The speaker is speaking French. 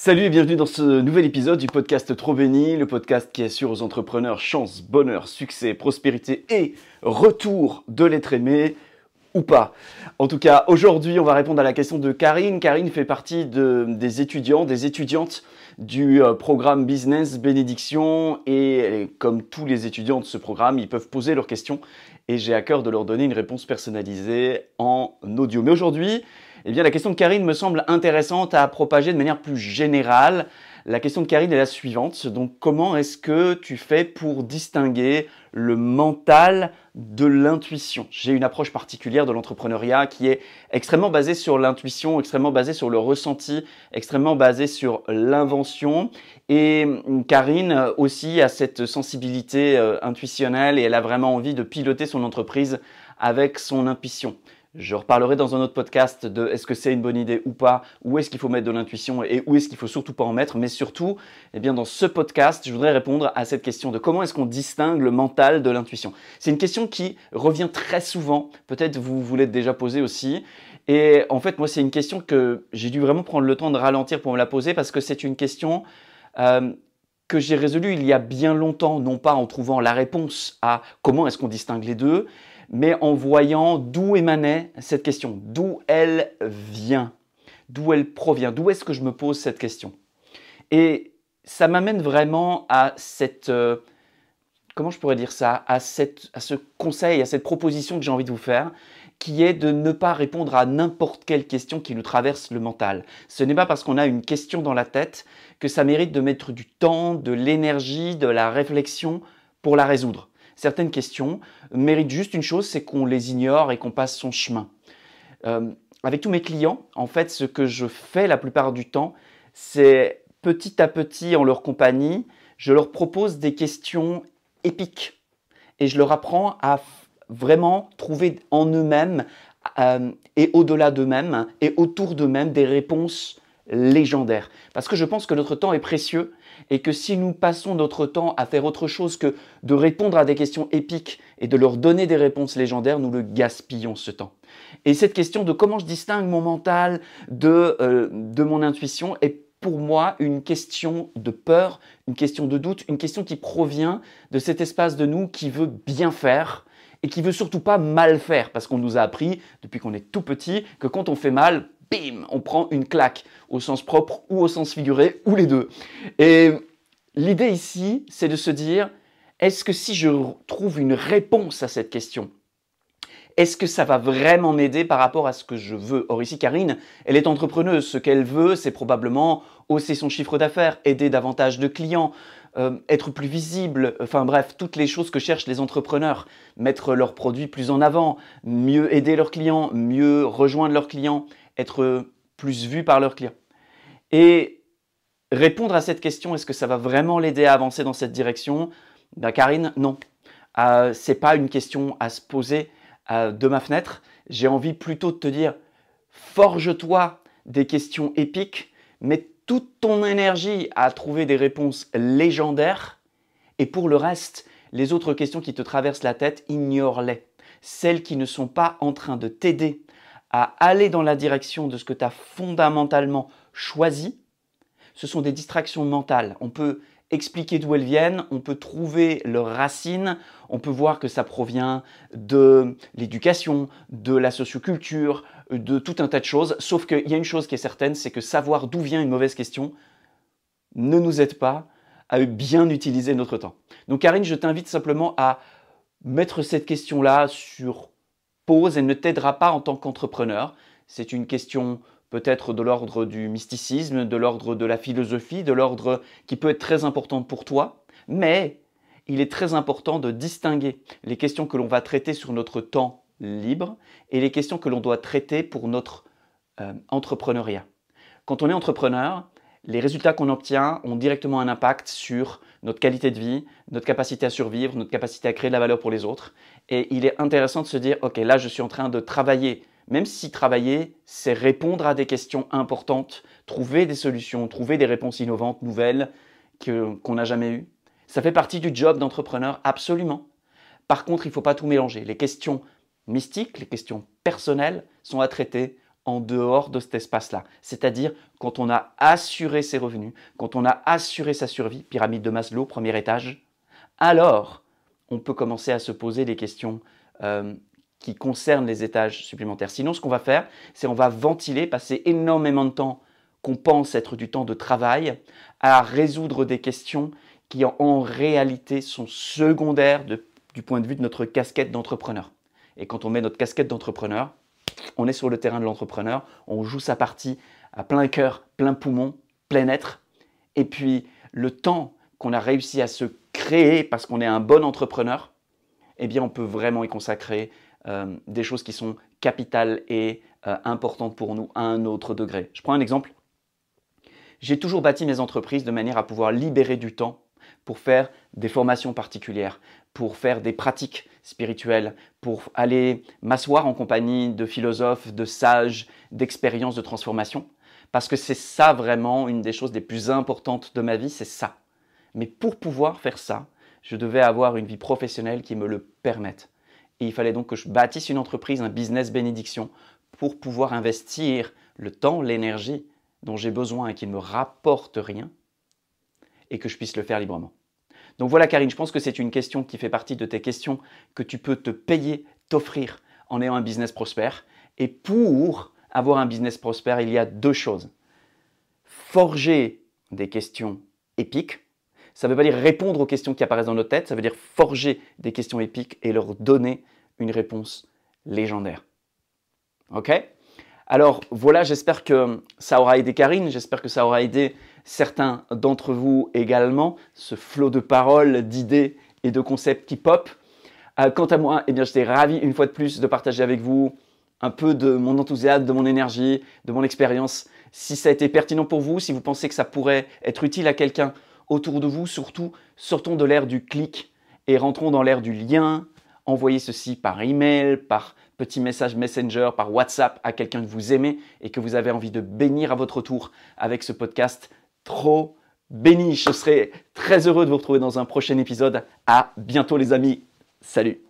Salut et bienvenue dans ce nouvel épisode du podcast Trop Béni, le podcast qui assure aux entrepreneurs chance, bonheur, succès, prospérité et retour de l'être aimé ou pas. En tout cas, aujourd'hui, on va répondre à la question de Karine. Karine fait partie des étudiants, des étudiantes du euh, programme Business Bénédiction et comme tous les étudiants de ce programme, ils peuvent poser leurs questions et j'ai à cœur de leur donner une réponse personnalisée en audio. Mais aujourd'hui, eh bien, la question de Karine me semble intéressante à propager de manière plus générale. La question de Karine est la suivante. Donc, comment est-ce que tu fais pour distinguer le mental de l'intuition? J'ai une approche particulière de l'entrepreneuriat qui est extrêmement basée sur l'intuition, extrêmement basée sur le ressenti, extrêmement basée sur l'invention. Et Karine aussi a cette sensibilité euh, intuitionnelle et elle a vraiment envie de piloter son entreprise avec son intuition. Je reparlerai dans un autre podcast de est-ce que c'est une bonne idée ou pas, où est-ce qu'il faut mettre de l'intuition et où est-ce qu'il faut surtout pas en mettre. Mais surtout, eh bien, dans ce podcast, je voudrais répondre à cette question de comment est-ce qu'on distingue le mental de l'intuition. C'est une question qui revient très souvent. Peut-être vous vous l'êtes déjà posée aussi. Et en fait, moi, c'est une question que j'ai dû vraiment prendre le temps de ralentir pour me la poser parce que c'est une question euh, que j'ai résolue il y a bien longtemps, non pas en trouvant la réponse à comment est-ce qu'on distingue les deux, mais en voyant d'où émanait cette question, d'où elle vient, d'où elle provient, d'où est-ce que je me pose cette question? Et ça m'amène vraiment à cette, euh, comment je pourrais dire ça, à, ce conseil, à cette proposition que j'ai envie de vous faire, qui est de ne pas répondre à n'importe quelle question qui nous traverse le mental. Ce n'est pas parce qu'on a une question dans la tête que ça mérite de mettre du temps, de l'énergie, de la réflexion pour la résoudre certaines questions méritent juste une chose, c'est qu'on les ignore et qu'on passe son chemin. Euh, avec tous mes clients, en fait, ce que je fais la plupart du temps, c'est petit à petit, en leur compagnie, je leur propose des questions épiques et je leur apprends à vraiment trouver en eux-mêmes euh, et au-delà d'eux-mêmes et autour d'eux-mêmes des réponses légendaires. Parce que je pense que notre temps est précieux et que si nous passons notre temps à faire autre chose que de répondre à des questions épiques et de leur donner des réponses légendaires, nous le gaspillons ce temps. Et cette question de comment je distingue mon mental de, euh, de mon intuition est pour moi une question de peur, une question de doute, une question qui provient de cet espace de nous qui veut bien faire et qui veut surtout pas mal faire parce qu'on nous a appris depuis qu'on est tout petit que quand on fait mal, bim, on prend une claque, au sens propre ou au sens figuré, ou les deux. Et l'idée ici, c'est de se dire, est-ce que si je trouve une réponse à cette question, est-ce que ça va vraiment m'aider par rapport à ce que je veux? Or ici, Karine, elle est entrepreneuse. Ce qu'elle veut, c'est probablement hausser son chiffre d'affaires, aider davantage de clients, euh, être plus visible, enfin bref, toutes les choses que cherchent les entrepreneurs. Mettre leurs produits plus en avant, mieux aider leurs clients, mieux rejoindre leurs clients être plus vu par leurs clients. Et répondre à cette question, est-ce que ça va vraiment l'aider à avancer dans cette direction? Ben, Karine, non. Euh, c'est pas une question à se poser euh, de ma fenêtre. J'ai envie plutôt de te dire, forge-toi des questions épiques, mets toute ton énergie à trouver des réponses légendaires, et pour le reste, les autres questions qui te traversent la tête, ignore-les. Celles qui ne sont pas en train de t'aider à aller dans la direction de ce que tu as fondamentalement choisi, ce sont des distractions mentales. On peut expliquer d'où elles viennent, on peut trouver leurs racines, on peut voir que ça provient de l'éducation, de la socioculture, de tout un tas de choses, sauf qu'il y a une chose qui est certaine, c'est que savoir d'où vient une mauvaise question ne nous aide pas à bien utiliser notre temps. Donc Karine, je t'invite simplement à mettre cette question-là sur pose, elle ne t'aidera pas en tant qu'entrepreneur. C'est une question peut-être de l'ordre du mysticisme, de l'ordre de la philosophie, de l'ordre qui peut être très importante pour toi, mais il est très important de distinguer les questions que l'on va traiter sur notre temps libre et les questions que l'on doit traiter pour notre euh, entrepreneuriat. Quand on est entrepreneur, les résultats qu'on obtient ont directement un impact sur notre qualité de vie, notre capacité à survivre, notre capacité à créer de la valeur pour les autres. Et il est intéressant de se dire, OK, là, je suis en train de travailler. Même si travailler, c'est répondre à des questions importantes, trouver des solutions, trouver des réponses innovantes, nouvelles, qu'on n'a jamais eues. Ça fait partie du job d'entrepreneur, absolument. Par contre, il ne faut pas tout mélanger. Les questions mystiques, les questions personnelles sont à traiter en dehors de cet espace-là. C'est-à-dire quand on a assuré ses revenus, quand on a assuré sa survie, pyramide de Maslow, premier étage, alors on peut commencer à se poser des questions euh, qui concernent les étages supplémentaires. Sinon, ce qu'on va faire, c'est on va ventiler, passer énormément de temps qu'on pense être du temps de travail à résoudre des questions qui en, réalité sont secondaires du point de vue de notre casquette d'entrepreneur. Et quand on met notre casquette d'entrepreneur, on est sur le terrain de l'entrepreneur, on joue sa partie à plein cœur, plein poumon, plein être. Et puis le temps qu'on a réussi à se créer parce qu'on est un bon entrepreneur, eh bien on peut vraiment y consacrer euh, des choses qui sont capitales et euh, importantes pour nous à un autre degré. Je prends un exemple. J'ai toujours bâti mes entreprises de manière à pouvoir libérer du temps pour faire des formations particulières, pour faire des pratiques spirituelles, pour aller m'asseoir en compagnie de philosophes, de sages, d'expériences de transformation. Parce que c'est ça vraiment une des choses les plus importantes de ma vie, c'est ça. Mais pour pouvoir faire ça, je devais avoir une vie professionnelle qui me le permette. Et il fallait donc que je bâtisse une entreprise, un business bénédiction, pour pouvoir investir le temps, l'énergie dont j'ai besoin et qui ne me rapporte rien, et que je puisse le faire librement. Donc voilà Karine, je pense que c'est une question qui fait partie de tes questions que tu peux te payer, t'offrir en ayant un business prospère. Et pour avoir un business prospère, il y a deux choses. Forger des questions épiques. Ça ne veut pas dire répondre aux questions qui apparaissent dans notre tête, ça veut dire forger des questions épiques et leur donner une réponse légendaire. Ok? Alors voilà, j'espère que ça aura aidé Karine, j'espère que ça aura aidé certains d'entre vous également, ce flot de paroles, d'idées et de concepts qui pop. Euh, quant à moi, eh bien, j'étais ravi une fois de plus de partager avec vous un peu de mon enthousiasme, de mon énergie, de mon expérience. Si ça a été pertinent pour vous, si vous pensez que ça pourrait être utile à quelqu'un autour de vous, surtout sortons de l'ère du clic et rentrons dans l'ère du lien. Envoyez ceci par email, par petit message Messenger, par WhatsApp à quelqu'un que vous aimez et que vous avez envie de bénir à votre tour avec ce podcast trop béni. Je serai très heureux de vous retrouver dans un prochain épisode. À bientôt les amis. Salut